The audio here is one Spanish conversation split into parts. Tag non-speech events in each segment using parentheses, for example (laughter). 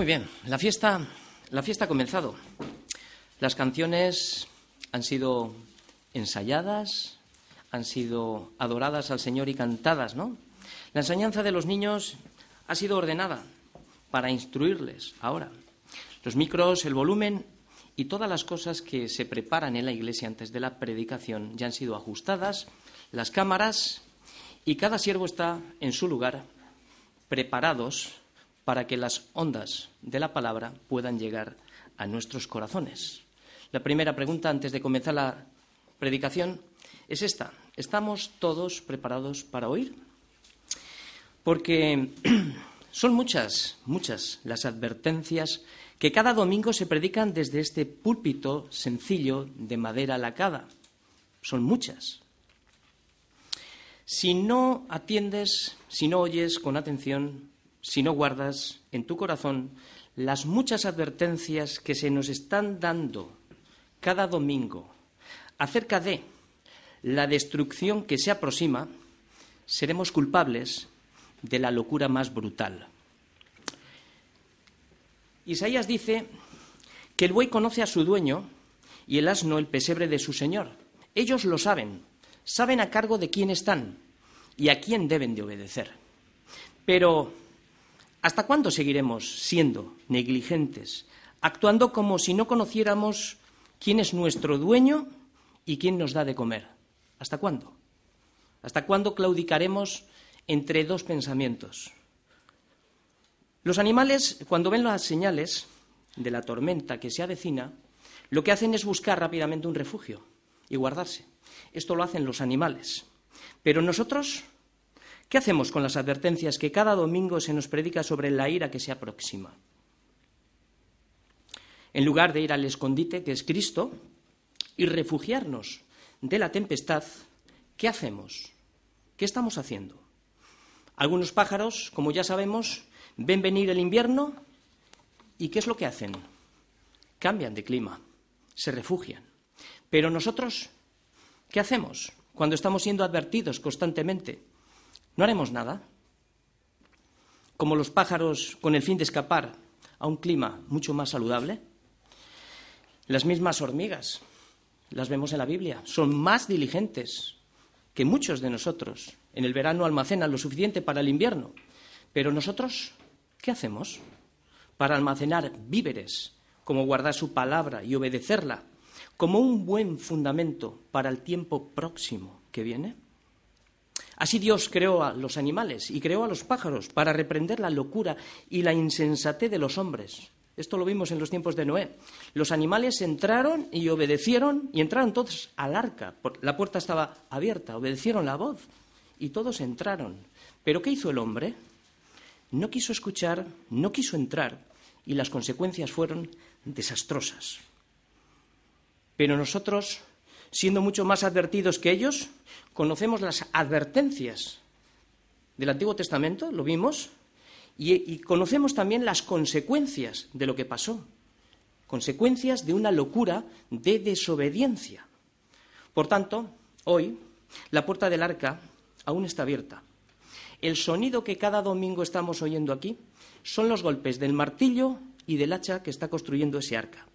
Muy bien, la fiesta ha comenzado. Las canciones han sido ensayadas, han sido adoradas al Señor y cantadas, ¿no? La enseñanza de los niños ha sido ordenada para instruirles ahora. Los micros, el volumen y todas las cosas que se preparan en la iglesia antes de la predicación ya han sido ajustadas, las cámaras y cada siervo está en su lugar, preparados para que las ondas de la palabra puedan llegar a nuestros corazones. La primera pregunta antes de comenzar la predicación es esta. ¿Estamos todos preparados para oír? Porque (clears throat) son muchas, muchas las advertencias que cada domingo se predican desde este púlpito sencillo de madera lacada. Son muchas. Si no atiendes, si no oyes con atención, si no guardas en tu corazón las muchas advertencias que se nos están dando cada domingo acerca de la destrucción que se aproxima, seremos culpables de la locura más brutal. Isaías dice que el buey conoce a su dueño y el asno el pesebre de su señor. Ellos lo saben, saben a cargo de quién están y a quién deben de obedecer. Pero, ¿hasta cuándo seguiremos siendo negligentes, actuando como si no conociéramos quién es nuestro dueño y quién nos da de comer? ¿Hasta cuándo? ¿Hasta cuándo claudicaremos entre dos pensamientos? Los animales, cuando ven las señales de la tormenta que se avecina, lo que hacen es buscar rápidamente un refugio y guardarse. Esto lo hacen los animales. Pero nosotros, ¿qué hacemos con las advertencias que cada domingo se nos predica sobre la ira que se aproxima? En lugar de ir al escondite, que es Cristo, y refugiarnos de la tempestad, ¿qué hacemos? ¿Qué estamos haciendo? Algunos pájaros, como ya sabemos, ven venir el invierno y ¿qué es lo que hacen? Cambian de clima, se refugian. Pero nosotros, ¿qué hacemos? cuando estamos siendo advertidos constantemente, no haremos nada. Como los pájaros con el fin de escapar a un clima mucho más saludable. Las mismas hormigas, las vemos en la Biblia, son más diligentes que muchos de nosotros. En el verano almacenan lo suficiente para el invierno. Pero nosotros, ¿qué hacemos? Para almacenar víveres, como guardar su palabra y obedecerla, como un buen fundamento para el tiempo próximo que viene? Así Dios creó a los animales y creó a los pájaros para reprender la locura y la insensatez de los hombres. Esto lo vimos en los tiempos de Noé. Los animales entraron y obedecieron y entraron todos al arca. La puerta estaba abierta, obedecieron la voz y todos entraron. Pero ¿qué hizo el hombre? No quiso escuchar, no quiso entrar y las consecuencias fueron desastrosas. Pero nosotros, siendo mucho más advertidos que ellos, conocemos las advertencias del Antiguo Testamento, lo vimos, y, conocemos también las consecuencias de lo que pasó, consecuencias de una locura de desobediencia. Por tanto, hoy la puerta del arca aún está abierta. El sonido que cada domingo estamos oyendo aquí son los golpes del martillo y del hacha que está construyendo ese arca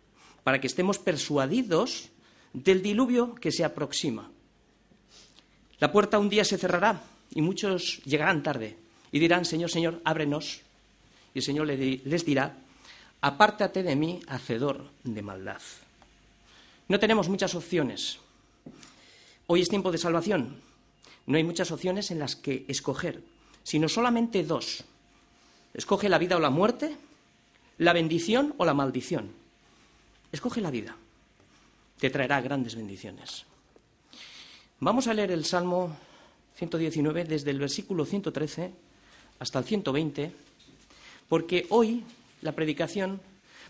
para que estemos persuadidos del diluvio que se aproxima. La puerta un día se cerrará y muchos llegarán tarde y dirán, Señor, Señor, ábrenos. Y el Señor les dirá, apártate de mí, hacedor de maldad. No tenemos muchas opciones. Hoy es tiempo de salvación. No hay muchas opciones en las que escoger, sino solamente dos. Escoge la vida o la muerte, la bendición o la maldición. Escoge la vida. Te traerá grandes bendiciones. Vamos a leer el Salmo 119 desde el versículo 113 hasta el 120, porque hoy la predicación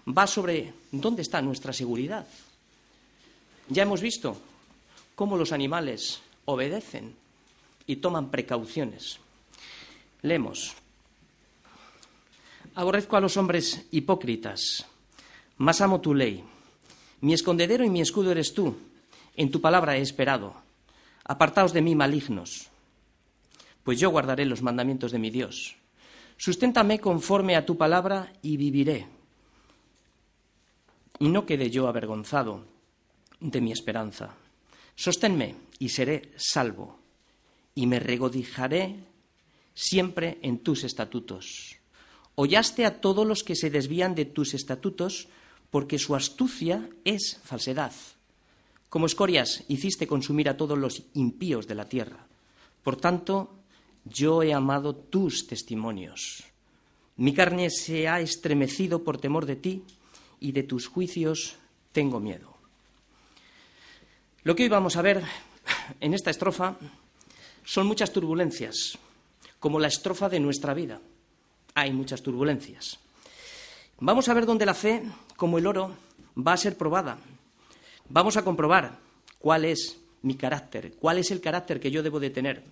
va sobre dónde está nuestra seguridad. Ya hemos visto cómo los animales obedecen y toman precauciones. Leemos. Aborrezco a los hombres hipócritas, más amo tu ley. Mi escondedero y mi escudo eres tú. En tu palabra he esperado. Apartaos de mí, malignos. Pues yo guardaré los mandamientos de mi Dios. Susténtame conforme a tu palabra y viviré. Y no quede yo avergonzado de mi esperanza. Sosténme y seré salvo, y me regocijaré siempre en tus estatutos. Hollaste a todos los que se desvían de tus estatutos, porque su astucia es falsedad. Como escorias hiciste consumir a todos los impíos de la tierra. Por tanto, yo he amado tus testimonios. Mi carne se ha estremecido por temor de ti, y de tus juicios tengo miedo. Lo que hoy vamos a ver en esta estrofa son muchas turbulencias, como la estrofa de nuestra vida. Hay muchas turbulencias. Vamos a ver dónde la fe, como el oro, va a ser probada. Vamos a comprobar cuál es mi carácter, cuál es el carácter que yo debo de tener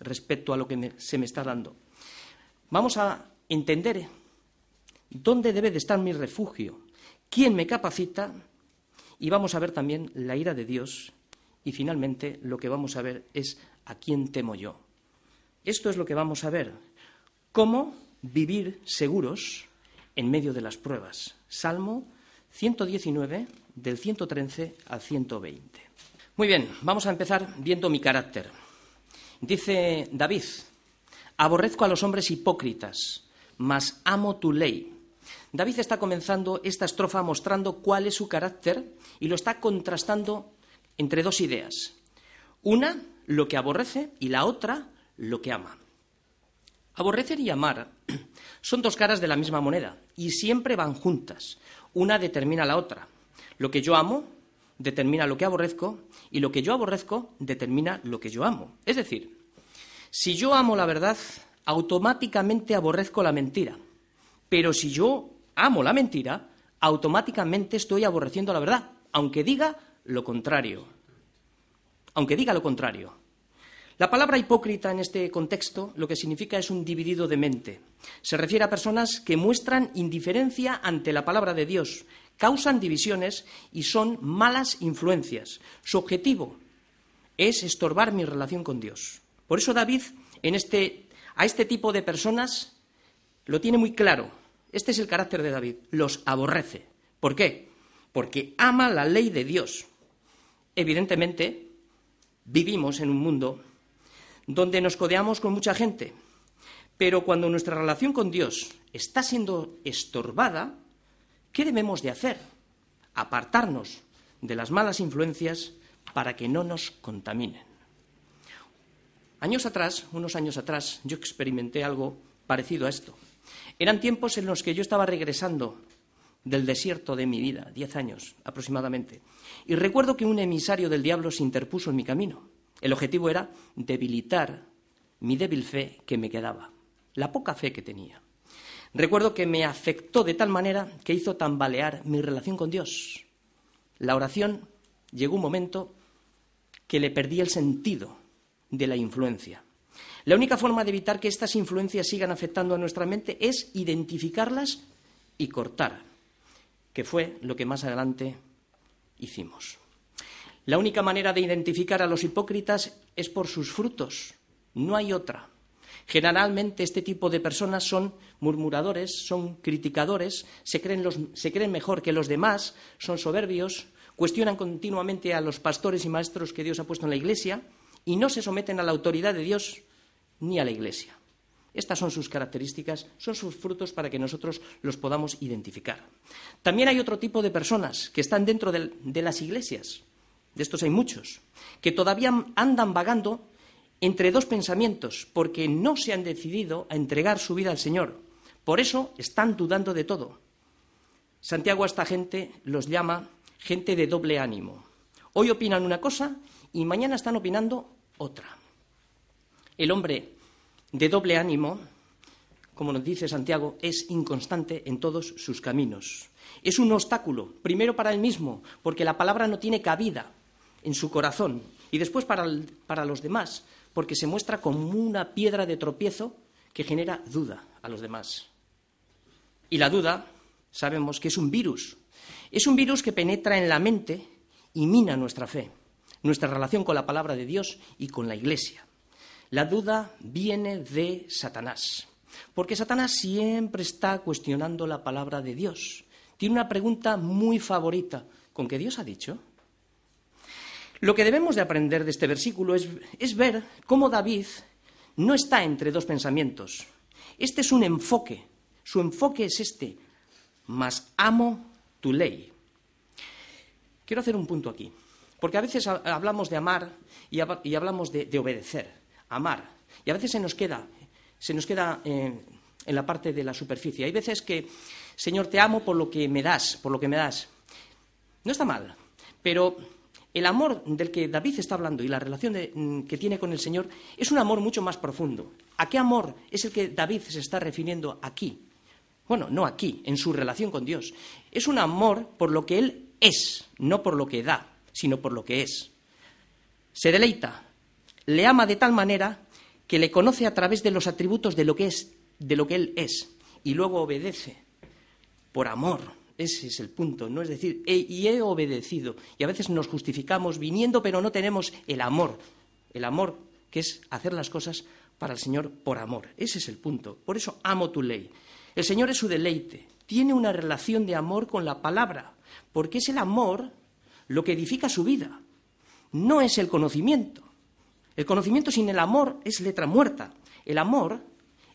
respecto a lo que se me está dando. Vamos a entender dónde debe de estar mi refugio, quién me capacita y vamos a ver también la ira de Dios y finalmente lo que vamos a ver es a quién temo yo. Esto es lo que vamos a ver. Cómo vivir seguros en medio de las pruebas. Salmo 119, del 113 al 120. Muy bien, vamos a empezar viendo mi carácter. Dice David, aborrezco a los hombres hipócritas, mas amo tu ley. David está comenzando esta estrofa mostrando cuál es su carácter y lo está contrastando entre dos ideas. Una, lo que aborrece, y la otra, lo que ama. Aborrecer y amar son dos caras de la misma moneda y siempre van juntas. Una determina la otra. Lo que yo amo determina lo que aborrezco y lo que yo aborrezco determina lo que yo amo. Es decir, si yo amo la verdad, automáticamente aborrezco la mentira. Pero si yo amo la mentira, automáticamente estoy aborreciendo la verdad, aunque diga lo contrario. Aunque diga lo contrario. La palabra hipócrita en este contexto lo que significa es un dividido de mente. Se refiere a personas que muestran indiferencia ante la palabra de Dios, causan divisiones y son malas influencias. Su objetivo es estorbar mi relación con Dios. Por eso David este, a este tipo de personas lo tiene muy claro. Este es el carácter de David. Los aborrece. ¿Por qué? Porque ama la ley de Dios. Evidentemente, vivimos en un mundo donde nos codeamos con mucha gente, pero cuando nuestra relación con Dios está siendo estorbada, ¿qué debemos de hacer? Apartarnos de las malas influencias para que no nos contaminen. Años atrás, unos años atrás, yo experimenté algo parecido a esto. Eran tiempos en los que yo estaba regresando del desierto de mi vida, diez años aproximadamente. Y recuerdo que un emisario del diablo se interpuso en mi camino. El objetivo era debilitar mi débil fe que me quedaba, la poca fe que tenía. Recuerdo que me afectó de tal manera que hizo tambalear mi relación con Dios. La oración llegó un momento que le perdí el sentido de la influencia. La única forma de evitar que estas influencias sigan afectando a nuestra mente es identificarlas y cortar que fue lo que más adelante hicimos. La única manera de identificar a los hipócritas es por sus frutos, no hay otra. Generalmente este tipo de personas son murmuradores, son criticadores, se creen, mejor que los demás, son soberbios, cuestionan continuamente a los pastores y maestros que Dios ha puesto en la Iglesia y no se someten a la autoridad de Dios ni a la Iglesia. Estas son sus características, son sus frutos para que nosotros los podamos identificar. También hay otro tipo de personas que están dentro de, las iglesias, de estos hay muchos, que todavía andan vagando entre dos pensamientos, porque no se han decidido a entregar su vida al Señor. Por eso están dudando de todo. Santiago a esta gente los llama gente de doble ánimo. Hoy opinan una cosa y mañana están opinando otra. El hombre de doble ánimo, como nos dice Santiago, es inconstante en todos sus caminos. Es un obstáculo, primero para él mismo, porque la palabra no tiene cabida en su corazón, y después para, para los demás, porque se muestra como una piedra de tropiezo que genera duda a los demás. Y la duda, sabemos que es un virus. Es un virus que penetra en la mente y mina nuestra fe, nuestra relación con la palabra de Dios y con la Iglesia. La duda viene de Satanás. Porque Satanás siempre está cuestionando la palabra de Dios. Tiene una pregunta muy favorita. ¿Con qué Dios ha dicho? Lo que debemos de aprender de este versículo es, es ver cómo David no está entre dos pensamientos. Este es un enfoque. Su enfoque es este. Mas amo tu ley. Quiero hacer un punto aquí. Porque a veces hablamos de amar y, hablamos de, obedecer. Amar. Y a veces se nos queda, se nos queda eh, en la parte de la superficie. Hay veces que, Señor, te amo por lo que me das, por lo que me das. No está mal, pero el amor del que David está hablando y la relación mm, que tiene con el Señor es un amor mucho más profundo. ¿A qué amor es el que David se está refiriendo aquí? Bueno, no aquí, en su relación con Dios. Es un amor por lo que Él es, no por lo que da, sino por lo que es. Se deleita, le ama de tal manera que le conoce a través de los atributos de lo que es, de lo que Él es, y luego obedece por amor, ese es el punto, ¿no? Es decir, y he obedecido. Y a veces nos justificamos viniendo, pero no tenemos el amor. El amor que es hacer las cosas para el Señor por amor. Ese es el punto. Por eso amo tu ley. El Señor es su deleite. Tiene una relación de amor con la palabra, porque es el amor lo que edifica su vida. No es el conocimiento. El conocimiento sin el amor es letra muerta. El amor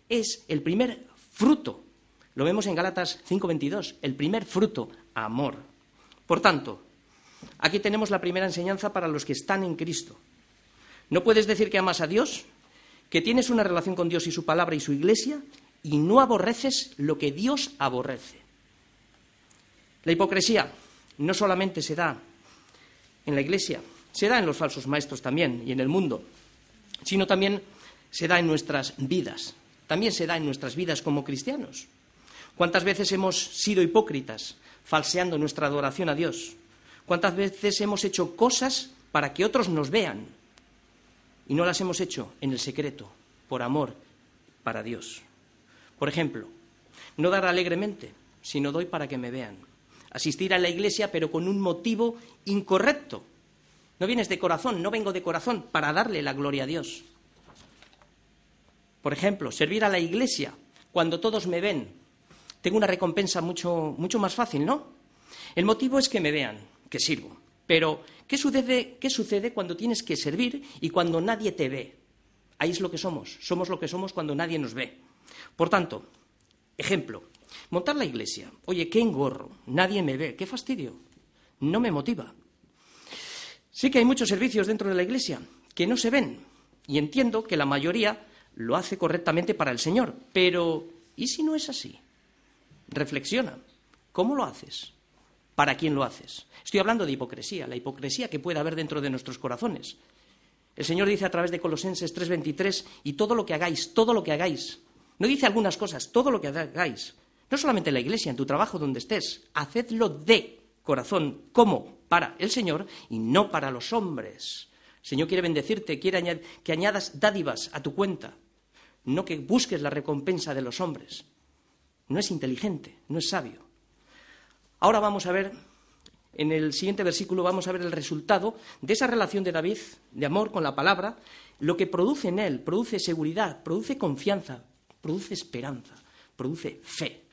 es el primer fruto lo vemos en Gálatas 5:22, el primer fruto, amor. Por tanto, aquí tenemos la primera enseñanza para los que están en Cristo. No puedes decir que amas a Dios, que tienes una relación con Dios y su palabra y su iglesia, y no aborreces lo que Dios aborrece. La hipocresía no solamente se da en la iglesia, se da en los falsos maestros también y en el mundo, sino también se da en nuestras vidas, también se da en nuestras vidas como cristianos. ¿Cuántas veces hemos sido hipócritas, falseando nuestra adoración a Dios? ¿Cuántas veces hemos hecho cosas para que otros nos vean y no las hemos hecho en el secreto, por amor para Dios? Por ejemplo, no dar alegremente, sino doy para que me vean. Asistir a la iglesia, pero con un motivo incorrecto. No vienes de corazón, no vengo de corazón para darle la gloria a Dios. Por ejemplo, servir a la iglesia cuando todos me ven, tengo una recompensa mucho, mucho más fácil, ¿no? El motivo es que me vean, que sirvo. Pero, ¿qué sucede, ¿qué sucede cuando tienes que servir y cuando nadie te ve? Ahí es lo que somos. Somos lo que somos cuando nadie nos ve. Por tanto, ejemplo, montar la iglesia. Oye, qué engorro, nadie me ve, qué fastidio. No me motiva. Sí que hay muchos servicios dentro de la iglesia que no se ven y entiendo que la mayoría lo hace correctamente para el Señor, pero ¿y si no es así? Reflexiona. ¿Cómo lo haces? ¿Para quién lo haces? Estoy hablando de hipocresía, la hipocresía que puede haber dentro de nuestros corazones. El Señor dice a través de Colosenses 3:23, y todo lo que hagáis, todo lo que hagáis. No dice algunas cosas, todo lo que hagáis. No solamente en la iglesia, en tu trabajo, donde estés. Hacedlo de corazón, como para el Señor y no para los hombres. El Señor quiere bendecirte, quiere que añadas dádivas a tu cuenta, no que busques la recompensa de los hombres no es inteligente, no es sabio. Ahora vamos a ver, en el siguiente versículo vamos a ver el resultado de esa relación de David, de amor con la palabra, lo que produce en él, produce seguridad, produce confianza, produce esperanza, produce fe.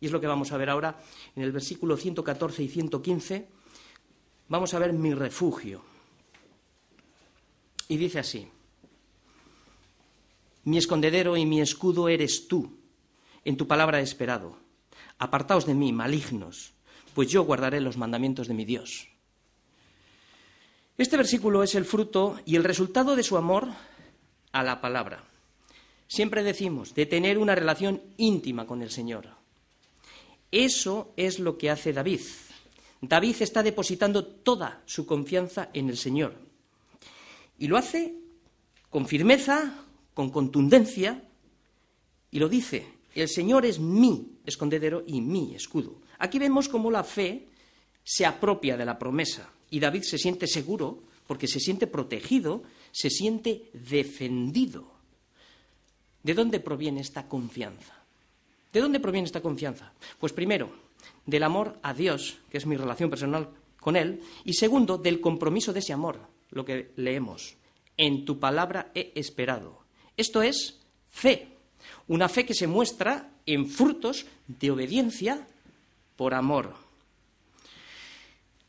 Y es lo que vamos a ver ahora en el versículo 114 y 115. Vamos a ver mi refugio. Y dice así, mi escondedero y mi escudo eres tú en tu palabra he esperado. Apartaos de mí, malignos, pues yo guardaré los mandamientos de mi Dios. Este versículo es el fruto y el resultado de su amor a la palabra. Siempre decimos de tener una relación íntima con el Señor. Eso es lo que hace David. David está depositando toda su confianza en el Señor. Y lo hace con firmeza, con contundencia, y lo dice el Señor es mi escondedero y mi escudo. Aquí vemos cómo la fe se apropia de la promesa y David se siente seguro porque se siente protegido, se siente defendido. ¿De dónde proviene esta confianza? ¿De dónde proviene esta confianza? Pues primero, del amor a Dios, que es mi relación personal con Él, y segundo, del compromiso de ese amor, lo que leemos. En tu palabra he esperado. Esto es fe. Una fe que se muestra en frutos de obediencia por amor.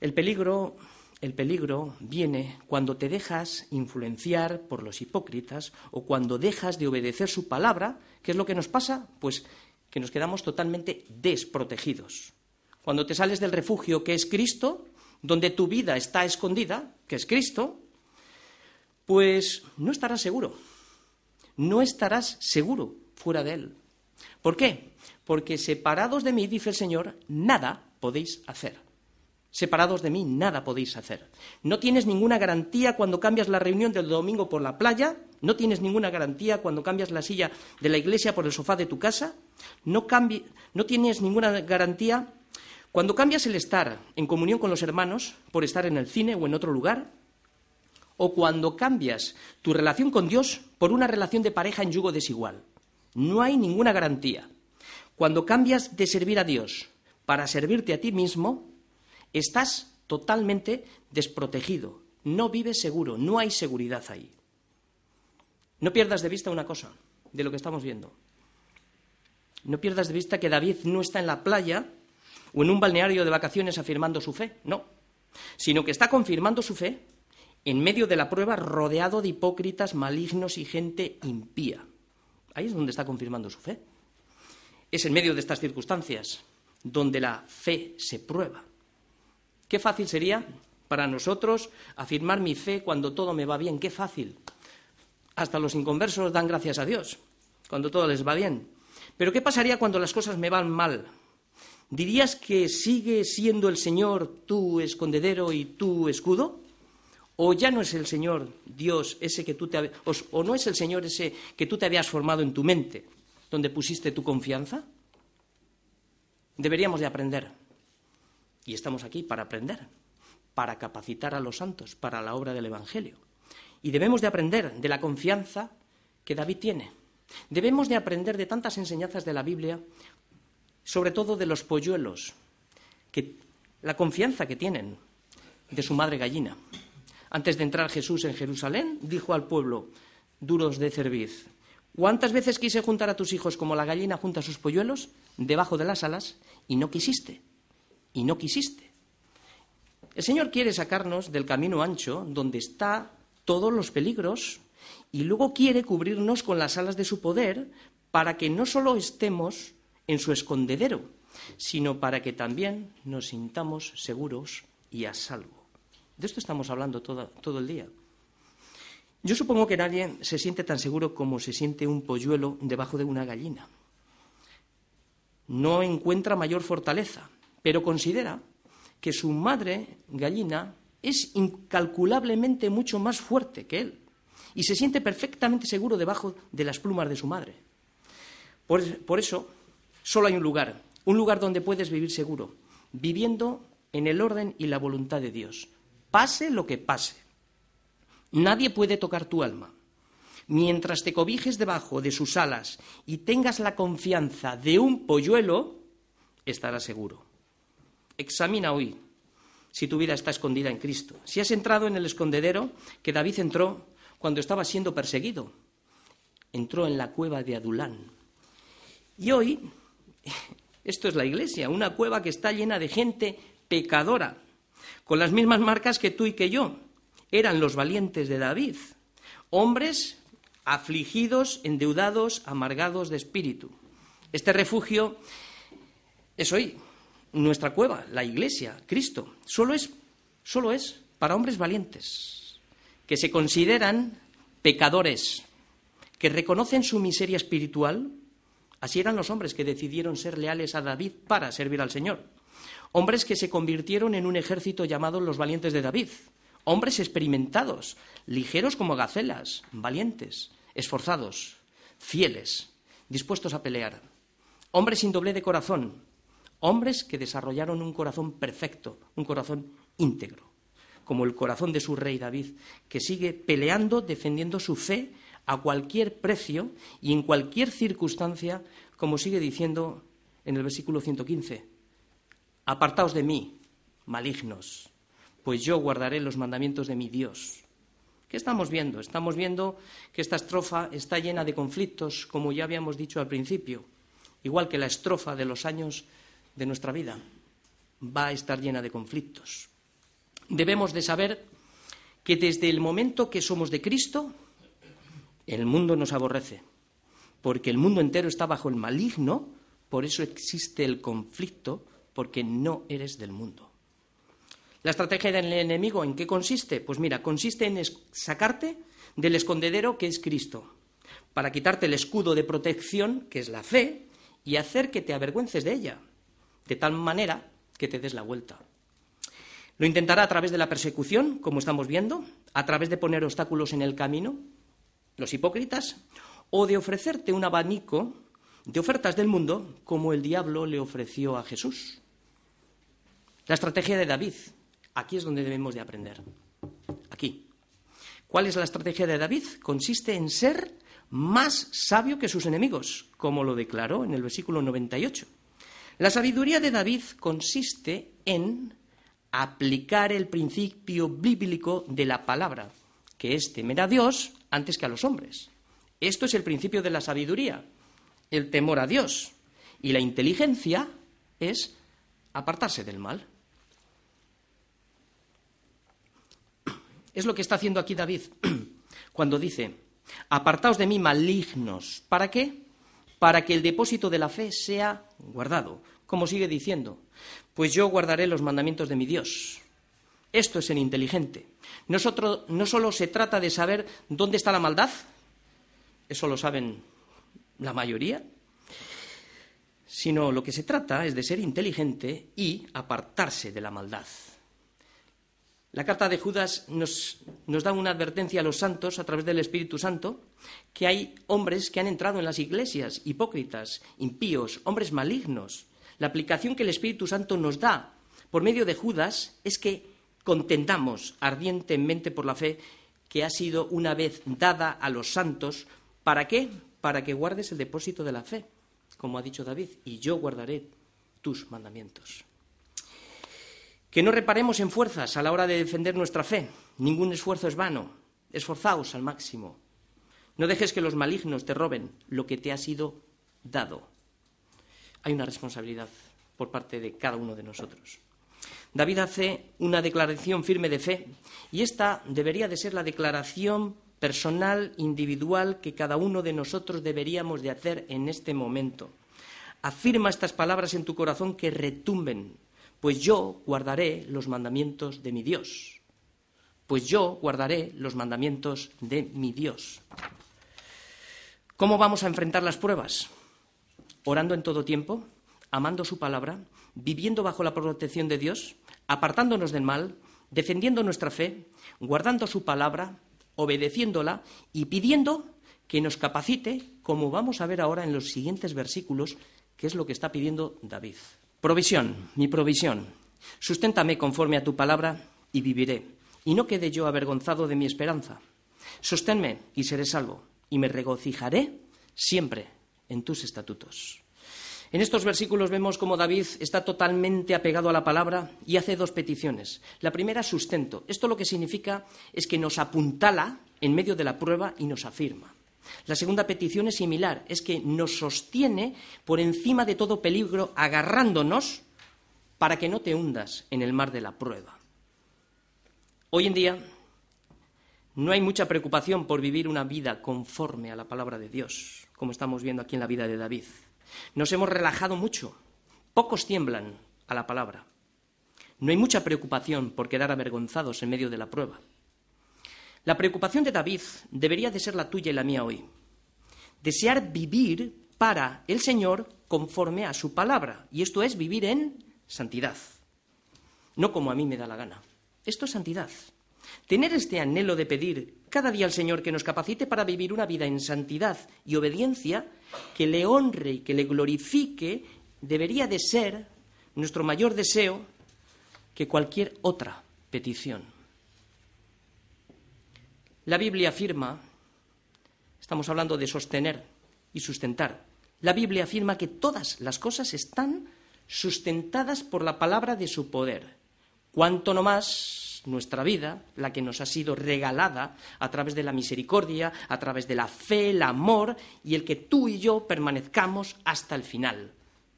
El peligro, el peligro viene cuando te dejas influenciar por los hipócritas o cuando dejas de obedecer su palabra. ¿Qué es lo que nos pasa? Pues que nos quedamos totalmente desprotegidos. Cuando te sales del refugio que es Cristo, donde tu vida está escondida, que es Cristo, pues no estarás seguro. No estarás seguro fuera de Él. ¿Por qué? Porque separados de mí, dice el Señor, nada podéis hacer. Separados de mí, nada podéis hacer. No tienes ninguna garantía cuando cambias la reunión del domingo por la playa, no tienes ninguna garantía cuando cambias la silla de la iglesia por el sofá de tu casa, no, no tienes ninguna garantía cuando cambias el estar en comunión con los hermanos por estar en el cine o en otro lugar, o cuando cambias tu relación con Dios por una relación de pareja en yugo desigual. No hay ninguna garantía. Cuando cambias de servir a Dios para servirte a ti mismo, estás totalmente desprotegido. No vives seguro, no hay seguridad ahí. No pierdas de vista una cosa de lo que estamos viendo. No pierdas de vista que David no está en la playa o en un balneario de vacaciones afirmando su fe, no, sino que está confirmando su fe en medio de la prueba rodeado de hipócritas, malignos y gente impía. Ahí es donde está confirmando su fe. Es en medio de estas circunstancias donde la fe se prueba. Qué fácil sería para nosotros afirmar mi fe cuando todo me va bien. Qué fácil. Hasta los inconversos dan gracias a Dios cuando todo les va bien. Pero ¿qué pasaría cuando las cosas me van mal? ¿Dirías que sigue siendo el Señor tu escondedero y tu escudo? ¿O ya no es el Señor Dios ese que tú te o no es el Señor ese que tú te habías formado en tu mente, donde pusiste tu confianza? Deberíamos de aprender. Y estamos aquí para aprender, para capacitar a los santos para la obra del Evangelio. Y debemos de aprender de la confianza que David tiene. Debemos de aprender de tantas enseñanzas de la Biblia, sobre todo de los polluelos, que la confianza que tienen de su madre gallina. Antes de entrar Jesús en Jerusalén, dijo al pueblo, duros de cerviz, ¿cuántas veces quise juntar a tus hijos como la gallina junta sus polluelos debajo de las alas y no quisiste? Y no quisiste. El Señor quiere sacarnos del camino ancho donde está todos los peligros y luego quiere cubrirnos con las alas de su poder para que no solo estemos en su escondedero, sino para que también nos sintamos seguros y a salvo. De esto estamos hablando todo, el día. Yo supongo que nadie se siente tan seguro como se siente un polluelo debajo de una gallina. No encuentra mayor fortaleza, pero considera que su madre gallina es incalculablemente mucho más fuerte que él y se siente perfectamente seguro debajo de las plumas de su madre. por eso, solo hay un lugar, un lugar donde puedes vivir seguro, viviendo en el orden y la voluntad de Dios, pase lo que pase. Nadie puede tocar tu alma. Mientras te cobijes debajo de sus alas y tengas la confianza de un polluelo, estarás seguro. Examina hoy si tu vida está escondida en Cristo. Si has entrado en el escondedero que David entró cuando estaba siendo perseguido. Entró en la cueva de Adulán. Y hoy, (laughs) esto es la iglesia, una cueva que está llena de gente pecadora, con las mismas marcas que tú y que yo. Eran los valientes de David, hombres afligidos, endeudados, amargados de espíritu. Este refugio es hoy nuestra cueva, la iglesia, Cristo. Solo es, solo es para hombres valientes, que se consideran pecadores, que reconocen su miseria espiritual. Así eran los hombres que decidieron ser leales a David para servir al Señor hombres que se convirtieron en un ejército llamado los valientes de David, hombres experimentados, ligeros como gacelas, valientes, esforzados, fieles, dispuestos a pelear, hombres sin doble de corazón, hombres que desarrollaron un corazón perfecto, un corazón íntegro, como el corazón de su rey David, que sigue peleando, defendiendo su fe a cualquier precio y en cualquier circunstancia, como sigue diciendo en el versículo 115. Apartaos de mí, malignos, pues yo guardaré los mandamientos de mi Dios. ¿Qué estamos viendo? Estamos viendo que esta estrofa está llena de conflictos, como ya habíamos dicho al principio, igual que la estrofa de los años de nuestra vida va a estar llena de conflictos. Debemos de saber que desde el momento que somos de Cristo, el mundo nos aborrece, porque el mundo entero está bajo el maligno, por eso existe el conflicto, porque no eres del mundo. La estrategia del enemigo, ¿en qué consiste? Pues mira, consiste en sacarte del escondedero que es Cristo, para quitarte el escudo de protección, que es la fe, y hacer que te avergüences de ella, de tal manera que te des la vuelta. Lo intentará a través de la persecución, como estamos viendo, a través de poner obstáculos en el camino, los hipócritas, o de ofrecerte un abanico de ofertas del mundo, como el diablo le ofreció a Jesús. La estrategia de David, aquí es donde debemos de aprender. Aquí. ¿Cuál es la estrategia de David? Consiste en ser más sabio que sus enemigos, como lo declaró en el versículo 98. La sabiduría de David consiste en aplicar el principio bíblico de la palabra, que es temer a Dios antes que a los hombres. Esto es el principio de la sabiduría, el temor a Dios. Y la inteligencia es apartarse del mal. Es lo que está haciendo aquí David (clears throat) cuando dice, apartaos de mí malignos. ¿Para qué? Para que el depósito de la fe sea guardado. Como sigue diciendo, pues yo guardaré los mandamientos de mi Dios. Esto es el inteligente. Nosotros, no solo se trata de saber dónde está la maldad, eso lo saben la mayoría, sino lo que se trata es de ser inteligente y apartarse de la maldad. La carta de Judas nos, da una advertencia a los santos a través del Espíritu Santo que hay hombres que han entrado en las iglesias, hipócritas, impíos, hombres malignos, la aplicación que el Espíritu Santo nos da por medio de Judas es que contentamos ardientemente por la fe que ha sido una vez dada a los santos. ¿Para qué? Para que guardes el depósito de la fe, como ha dicho David, y yo guardaré tus mandamientos. Que no reparemos en fuerzas a la hora de defender nuestra fe. Ningún esfuerzo es vano. Esforzaos al máximo. No dejes que los malignos te roben lo que te ha sido dado hay una responsabilidad por parte de cada uno de nosotros. David hace una declaración firme de fe y esta debería de ser la declaración personal, individual, que cada uno de nosotros deberíamos de hacer en este momento. Afirma estas palabras en tu corazón que retumben, pues yo guardaré los mandamientos de mi Dios. Pues yo guardaré los mandamientos de mi Dios. ¿Cómo vamos a enfrentar las pruebas? orando en todo tiempo, amando su palabra, viviendo bajo la protección de Dios, apartándonos del mal, defendiendo nuestra fe, guardando su palabra, obedeciéndola y pidiendo que nos capacite, como vamos a ver ahora en los siguientes versículos, que es lo que está pidiendo David. Provisión, mi provisión. Susténtame conforme a tu palabra y viviré, y no quede yo avergonzado de mi esperanza. Sosténme y seré salvo, y me regocijaré siempre en tus estatutos. En estos versículos vemos cómo David está totalmente apegado a la palabra y hace dos peticiones. La primera, sustento. Esto lo que significa es que nos apuntala en medio de la prueba y nos afirma. La segunda petición es similar, es que nos sostiene por encima de todo peligro, agarrándonos para que no te hundas en el mar de la prueba. Hoy en día no hay mucha preocupación por vivir una vida conforme a la palabra de Dios como estamos viendo aquí en la vida de David. Nos hemos relajado mucho. Pocos tiemblan a la palabra. No hay mucha preocupación por quedar avergonzados en medio de la prueba. La preocupación de David debería de ser la tuya y la mía hoy. Desear vivir para el Señor conforme a su palabra. Y esto es vivir en santidad. No como a mí me da la gana. Esto es santidad. Tener este anhelo de pedir cada día al Señor que nos capacite para vivir una vida en santidad y obediencia, que le honre y que le glorifique, debería de ser nuestro mayor deseo que cualquier otra petición. La Biblia afirma, estamos hablando de sostener y sustentar, la Biblia afirma que todas las cosas están sustentadas por la palabra de su poder. Cuanto no más es nuestra vida la que nos ha sido regalada a través de la misericordia, a través de la fe, el amor y el que tú y yo permanezcamos hasta el final.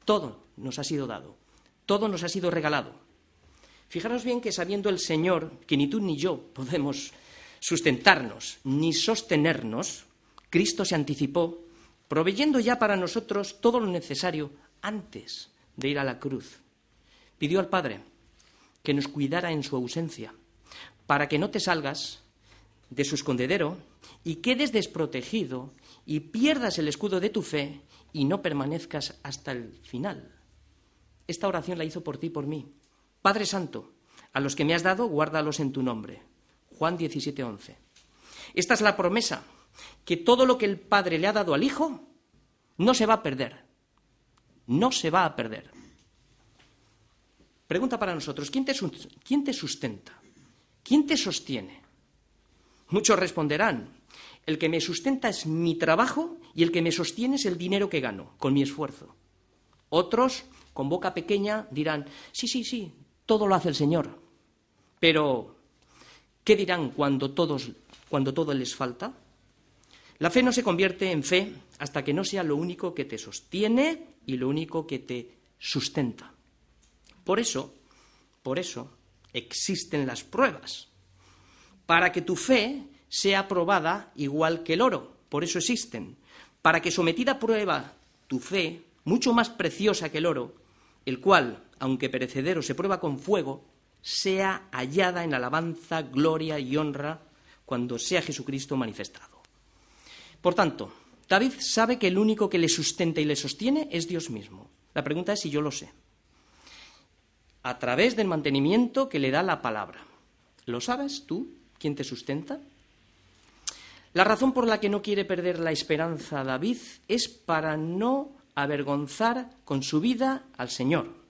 Todo nos ha sido dado, todo nos ha sido regalado. Fijaros bien que sabiendo el Señor que ni tú ni yo podemos sustentarnos ni sostenernos, Cristo se anticipó, proveyendo ya para nosotros todo lo necesario antes de ir a la cruz. Pidió al Padre que nos cuidara en su ausencia, para que no te salgas de su escondedero y quedes desprotegido y pierdas el escudo de tu fe y no permanezcas hasta el final. Esta oración la hizo por ti y por mí. Padre Santo, a los que me has dado, guárdalos en tu nombre. Juan 17, 11. Esta es la promesa, que todo lo que el Padre le ha dado al Hijo no se va a perder. No se va a perder. Pregunta para nosotros, ¿quién te, quién te sustenta? ¿Quién te sostiene? Muchos responderán, el que me sustenta es mi trabajo y el que me sostiene es el dinero que gano con mi esfuerzo. Otros, con boca pequeña, dirán, sí, sí, sí, todo lo hace el Señor. Pero, ¿qué dirán cuando, todos, cuando todo les falta? La fe no se convierte en fe hasta que no sea lo único que te sostiene y lo único que te sustenta. Por eso, por eso existen las pruebas, para que tu fe sea probada igual que el oro. Por eso existen. Para que sometida a prueba tu fe, mucho más preciosa que el oro, el cual, aunque perecedero, se prueba con fuego, sea hallada en alabanza, gloria y honra cuando sea Jesucristo manifestado. Por tanto, David sabe que el único que le sustenta y le sostiene es Dios mismo. La pregunta es si yo lo sé a través del mantenimiento que le da la palabra. ¿Lo sabes tú? ¿Quién te sustenta? La razón por la que no quiere perder la esperanza David es para no avergonzar con su vida al Señor.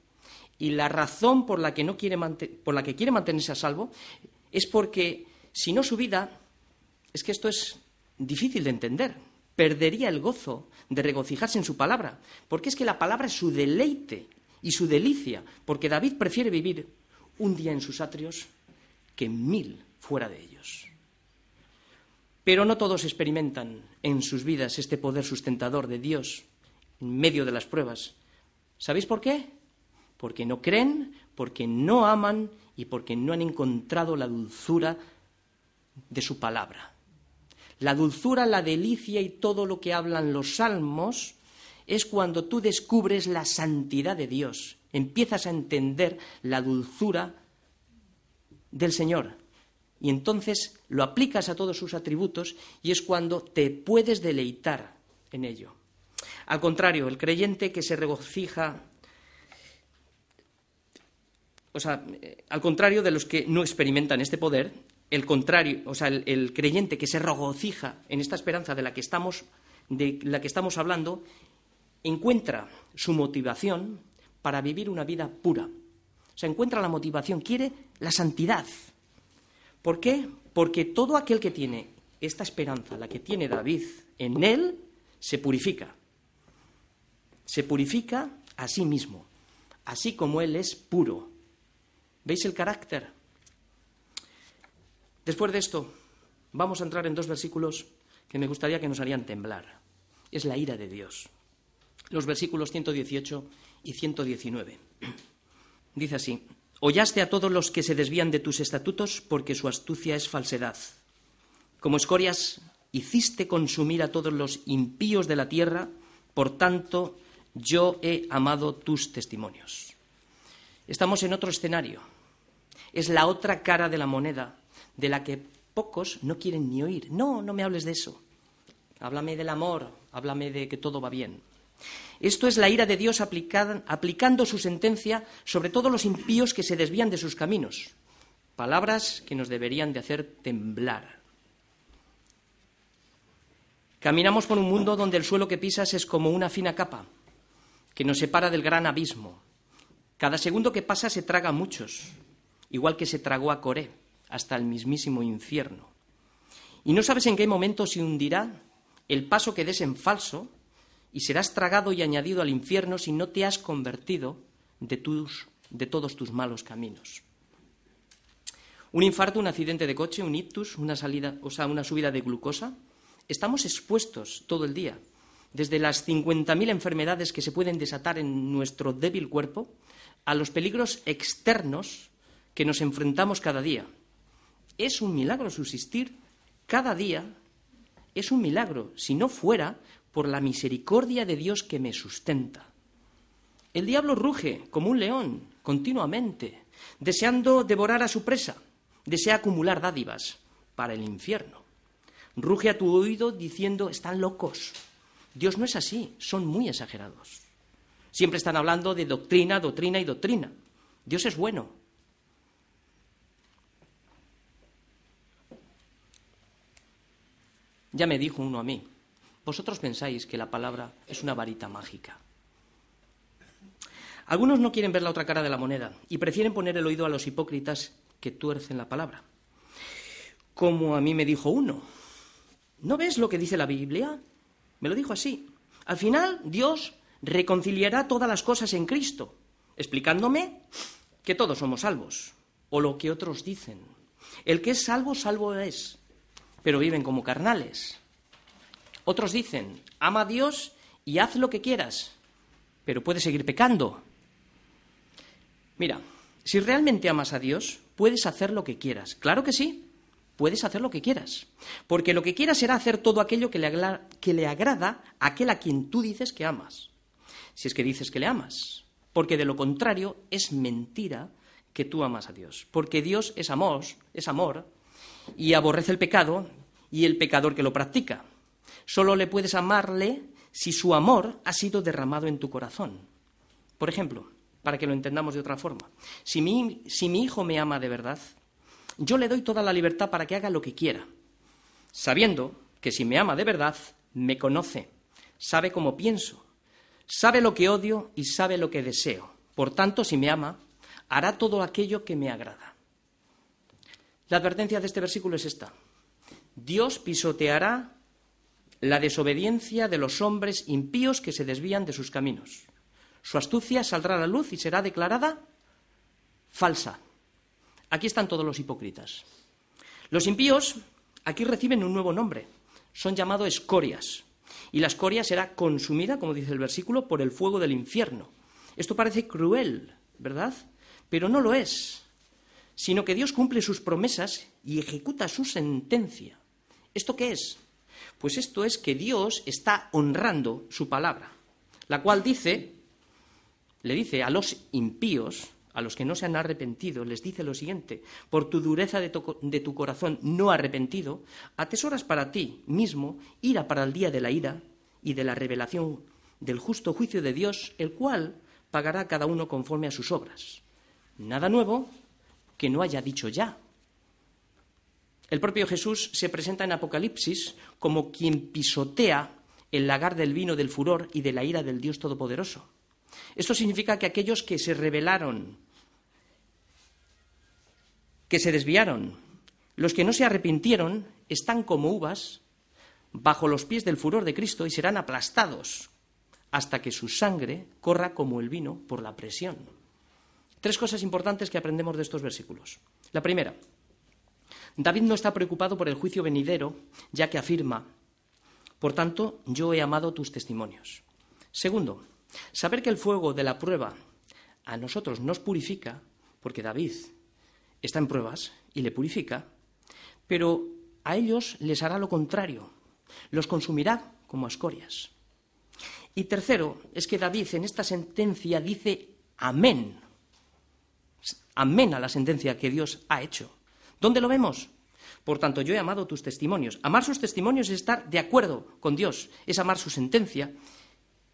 Y la razón por la que, no quiere por la que quiere mantenerse a salvo es porque, si no su vida, es que esto es difícil de entender. Perdería el gozo de regocijarse en su palabra, porque es que la palabra es su deleite y su delicia, porque David prefiere vivir un día en sus atrios que mil fuera de ellos. Pero no todos experimentan en sus vidas este poder sustentador de Dios en medio de las pruebas. ¿Sabéis por qué? Porque no creen, porque no aman y porque no han encontrado la dulzura de su palabra. La dulzura, la delicia y todo lo que hablan los salmos es cuando tú descubres la santidad de Dios, empiezas a entender la dulzura del Señor. Y entonces lo aplicas a todos sus atributos y es cuando te puedes deleitar en ello. Al contrario, el creyente que se regocija, o sea, al contrario de los que no experimentan este poder, el contrario, o sea, el, creyente que se regocija en esta esperanza de la que estamos, de la que estamos hablando, encuentra su motivación para vivir una vida pura. O sea, encuentra la motivación, quiere la santidad. ¿Por qué? Porque todo aquel que tiene esta esperanza, la que tiene David en él, se purifica. Se purifica a sí mismo, así como él es puro. ¿Veis el carácter? Después de esto, vamos a entrar en dos versículos que me gustaría que nos harían temblar. Es la ira de Dios los versículos 118 y 119. Dice así, Hollaste a todos los que se desvían de tus estatutos porque su astucia es falsedad. Como escorias hiciste consumir a todos los impíos de la tierra, por tanto yo he amado tus testimonios. Estamos en otro escenario. Es la otra cara de la moneda de la que pocos no quieren ni oír. No, no me hables de eso. Háblame del amor, háblame de que todo va bien. Esto es la ira de Dios aplicando su sentencia sobre todos los impíos que se desvían de sus caminos. Palabras que nos deberían de hacer temblar. Caminamos por un mundo donde el suelo que pisas es como una fina capa que nos separa del gran abismo. Cada segundo que pasa se traga a muchos, igual que se tragó a Coré, hasta el mismísimo infierno. Y no sabes en qué momento se hundirá el paso que des en falso y serás tragado y añadido al infierno si no te has convertido de, todos tus malos caminos. un infarto, un accidente de coche, un ictus, una salida, o sea, una subida de glucosa. Estamos expuestos todo el día, desde las 50.000 enfermedades que se pueden desatar en nuestro débil cuerpo a los peligros externos que nos enfrentamos cada día. Es un milagro subsistir cada día, es un milagro, si no fuera por la misericordia de Dios que me sustenta. El diablo ruge como un león continuamente, deseando devorar a su presa, desea acumular dádivas para el infierno. Ruge a tu oído diciendo, están locos. Dios no es así, son muy exagerados. Siempre están hablando de doctrina, doctrina y doctrina. Dios es bueno. Ya me dijo uno a mí, vosotros pensáis que la palabra es una varita mágica. Algunos no quieren ver la otra cara de la moneda y prefieren poner el oído a los hipócritas que tuercen la palabra. Como a mí me dijo uno, ¿no ves lo que dice la Biblia? Me lo dijo así. Al final, Dios reconciliará todas las cosas en Cristo, explicándome que todos somos salvos, o lo que otros dicen. El que es salvo, salvo es, pero viven como carnales. Otros dicen, ama a Dios y haz lo que quieras, pero puedes seguir pecando. Mira, si realmente amas a Dios, puedes hacer lo que quieras. Claro que sí, puedes hacer lo que quieras. Porque lo que quieras será hacer todo aquello que le, que le agrada a aquel a quien tú dices que amas si es que dices que le amas, porque de lo contrario es mentira que tú amas a Dios, porque Dios es amor, es amor y aborrece el pecado y el pecador que lo practica. Solo le puedes amarle si su amor ha sido derramado en tu corazón. Por ejemplo, para que lo entendamos de otra forma, si mi, si mi hijo me ama de verdad, yo le doy toda la libertad para que haga lo que quiera, sabiendo que si me ama de verdad, me conoce, sabe cómo pienso, Sabe lo que odio y sabe lo que deseo. Por tanto, si me ama, hará todo aquello que me agrada. La advertencia de este versículo es esta. Dios pisoteará la desobediencia de los hombres impíos que se desvían de sus caminos. Su astucia saldrá a la luz y será declarada falsa. Aquí están todos los hipócritas. Los impíos aquí reciben un nuevo nombre. Son llamados escorias y la escoria será consumida, como dice el versículo, por el fuego del infierno. Esto parece cruel, ¿verdad? Pero no lo es, sino que Dios cumple sus promesas y ejecuta su sentencia. ¿Esto qué es? Pues esto es que Dios está honrando su palabra, la cual dice, le dice a los impíos, a los que no se han arrepentido, les dice lo siguiente, por tu dureza de tu, corazón no arrepentido, atesoras para ti mismo ira para el día de la ira y de la revelación del justo juicio de Dios, el cual pagará cada uno conforme a sus obras. Nada nuevo que no haya dicho ya. El propio Jesús se presenta en Apocalipsis como quien pisotea el lagar del vino del furor y de la ira del Dios Todopoderoso. Esto significa que aquellos que se rebelaron que se desviaron. Los que no se arrepintieron están como uvas bajo los pies del furor de Cristo y serán aplastados hasta que su sangre corra como el vino por la presión. Tres cosas importantes que aprendemos de estos versículos. La primera, David no está preocupado por el juicio venidero, ya que afirma, por tanto, yo he amado tus testimonios. Segundo, saber que el fuego de la prueba a nosotros nos purifica, porque David está en pruebas y le purifica, pero a ellos les hará lo contrario, los consumirá como escorias. Y tercero, es que David en esta sentencia dice amén, amén a la sentencia que Dios ha hecho. ¿Dónde lo vemos? Por tanto, yo he amado tus testimonios. Amar sus testimonios es estar de acuerdo con Dios, es amar su sentencia,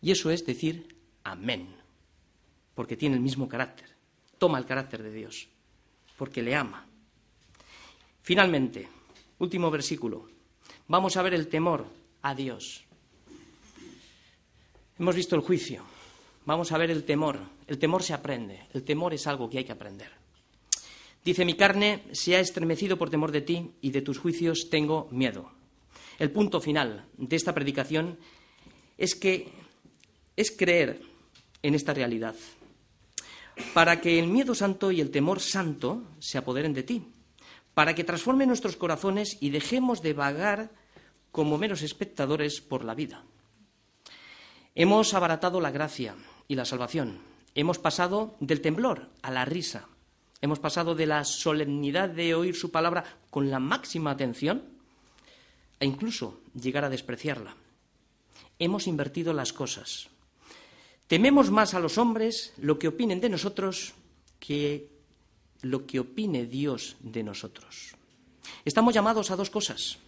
y eso es decir amén, porque tiene el mismo carácter, toma el carácter de Dios porque le ama. Finalmente, último versículo. Vamos a ver el temor a Dios. Hemos visto el juicio. Vamos a ver el temor. El temor se aprende. El temor es algo que hay que aprender. Dice, mi carne se ha estremecido por temor de ti y de tus juicios tengo miedo. El punto final de esta predicación es que es creer en esta realidad para que el miedo santo y el temor santo se apoderen de ti, para que transforme nuestros corazones y dejemos de vagar como meros espectadores por la vida. Hemos abaratado la gracia y la salvación. Hemos pasado del temblor a la risa. Hemos pasado de la solemnidad de oír su palabra con la máxima atención a incluso llegar a despreciarla. Hemos invertido las cosas. Tememos más a los hombres lo que opinen de nosotros que lo que opine Dios de nosotros. Estamos llamados a dos cosas.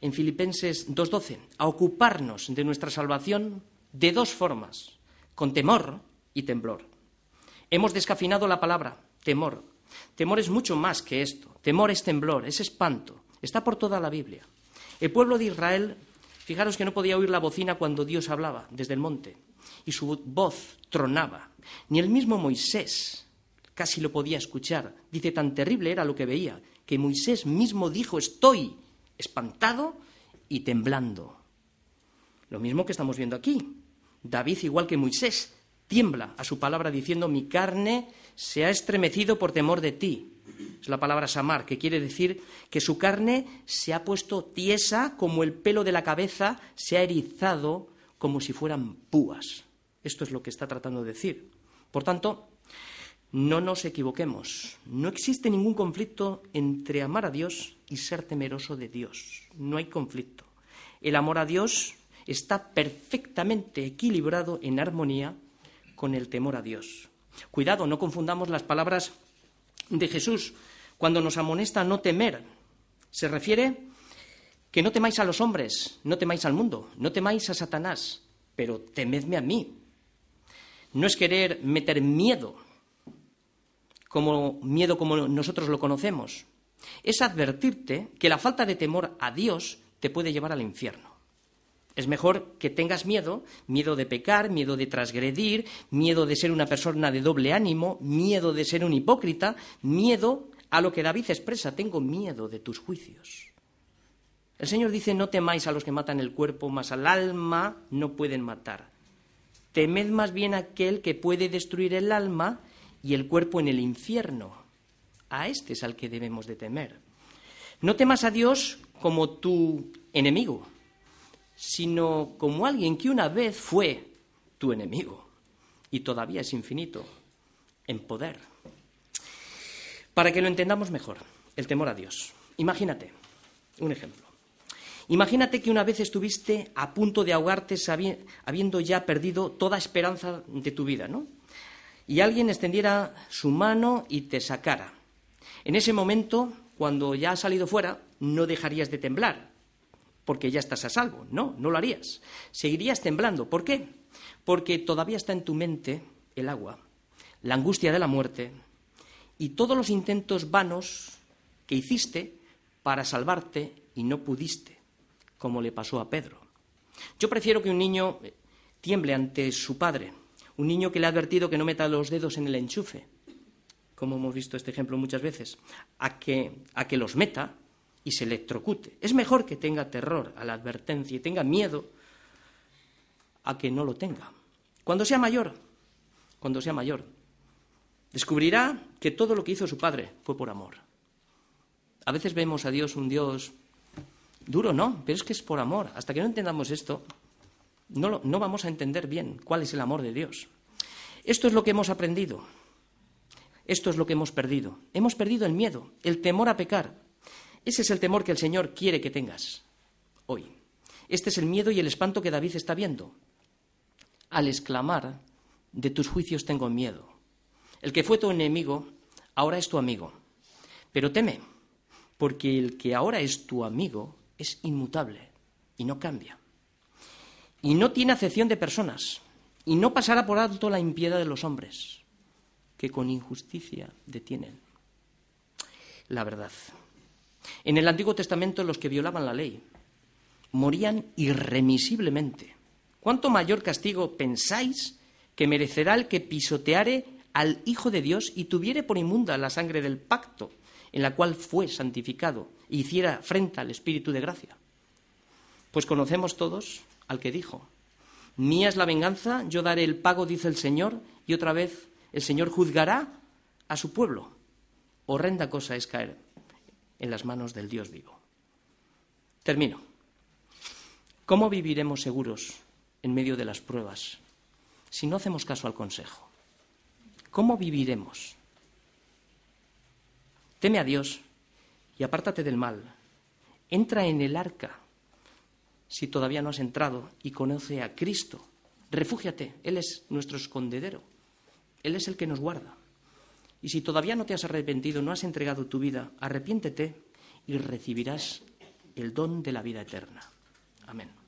En Filipenses 2.12, a ocuparnos de nuestra salvación de dos formas, con temor y temblor. Hemos descafinado la palabra, temor. Temor es mucho más que esto. Temor es temblor, es espanto. Está por toda la Biblia. El pueblo de Israel, fijaros que no podía oír la bocina cuando Dios hablaba desde el monte, y su voz tronaba. Ni el mismo Moisés casi lo podía escuchar. Dice, tan terrible era lo que veía, que Moisés mismo dijo, estoy espantado y temblando. Lo mismo que estamos viendo aquí. David, igual que Moisés, tiembla a su palabra diciendo, mi carne se ha estremecido por temor de ti. Es la palabra samar, que quiere decir que su carne se ha puesto tiesa como el pelo de la cabeza se ha erizado como si fueran púas. Esto es lo que está tratando de decir. Por tanto, no nos equivoquemos. No existe ningún conflicto entre amar a Dios y ser temeroso de Dios. No hay conflicto. El amor a Dios está perfectamente equilibrado en armonía con el temor a Dios. Cuidado, no confundamos las palabras de Jesús cuando nos amonesta no temer. Se refiere que no temáis a los hombres, no temáis al mundo, no temáis a Satanás, pero temedme a mí. No es querer meter miedo como miedo como nosotros lo conocemos. Es advertirte que la falta de temor a Dios te puede llevar al infierno. Es mejor que tengas miedo, miedo de pecar, miedo de transgredir, miedo de ser una persona de doble ánimo, miedo de ser un hipócrita, miedo a lo que David expresa, tengo miedo de tus juicios. El Señor dice, no temáis a los que matan el cuerpo, mas al alma no pueden matar. Temed más bien aquel que puede destruir el alma y el cuerpo en el infierno. A este es al que debemos de temer. No temas a Dios como tu enemigo, sino como alguien que una vez fue tu enemigo y todavía es infinito en poder. Para que lo entendamos mejor, el temor a Dios. Imagínate, un ejemplo. Imagínate que una vez estuviste a punto de ahogarte habiendo ya perdido toda esperanza de tu vida, ¿no? y alguien extendiera su mano y te sacara. En ese momento, cuando ya has salido fuera, no dejarías de temblar, porque ya estás a salvo. No, no lo harías. Seguirías temblando. ¿Por qué? Porque todavía está en tu mente el agua, la angustia de la muerte y todos los intentos vanos que hiciste para salvarte y no pudiste, como le pasó a Pedro. Yo prefiero que un niño tiemble ante su padre un niño que le ha advertido que no meta los dedos en el enchufe, como hemos visto este ejemplo muchas veces, a que, a que los meta y se electrocute. Es mejor que tenga terror a la advertencia y tenga miedo a que no lo tenga. Cuando sea mayor, cuando sea mayor, descubrirá que todo lo que hizo su padre fue por amor. A veces vemos a Dios un Dios duro, ¿no? Pero es que es por amor. Hasta que no entendamos esto, no, no vamos a entender bien cuál es el amor de Dios. Esto es lo que hemos aprendido. Esto es lo que hemos perdido. Hemos perdido el miedo, el temor a pecar. Ese es el temor que el Señor quiere que tengas hoy. Este es el miedo y el espanto que David está viendo. Al exclamar, de tus juicios tengo miedo. El que fue tu enemigo, ahora es tu amigo. Pero teme, porque el que ahora es tu amigo es inmutable y no cambia y no tiene acepción de personas, y no pasará por alto la impiedad de los hombres, que con injusticia detienen la verdad. En el Antiguo Testamento los que violaban la ley morían irremisiblemente. ¿Cuánto mayor castigo pensáis que merecerá el que pisoteare al Hijo de Dios y tuviere por inmunda la sangre del pacto en la cual fue santificado e hiciera frente al Espíritu de gracia? Pues conocemos todos al que dijo, Mía es la venganza, yo daré el pago, dice el Señor, y otra vez el Señor juzgará a su pueblo. horrenda cosa es caer en las manos del Dios vivo. Termino. ¿Cómo viviremos seguros en medio de las pruebas si no hacemos caso al consejo? ¿Cómo viviremos? Teme a Dios y apártate del mal. Entra en el arca si todavía no has entrado y conoce a Cristo. Refúgiate, Él es nuestro escondedero. Él es el que nos guarda. Y si todavía no te has arrepentido, no has entregado tu vida, arrepiéntete y recibirás el don de la vida eterna. Amén.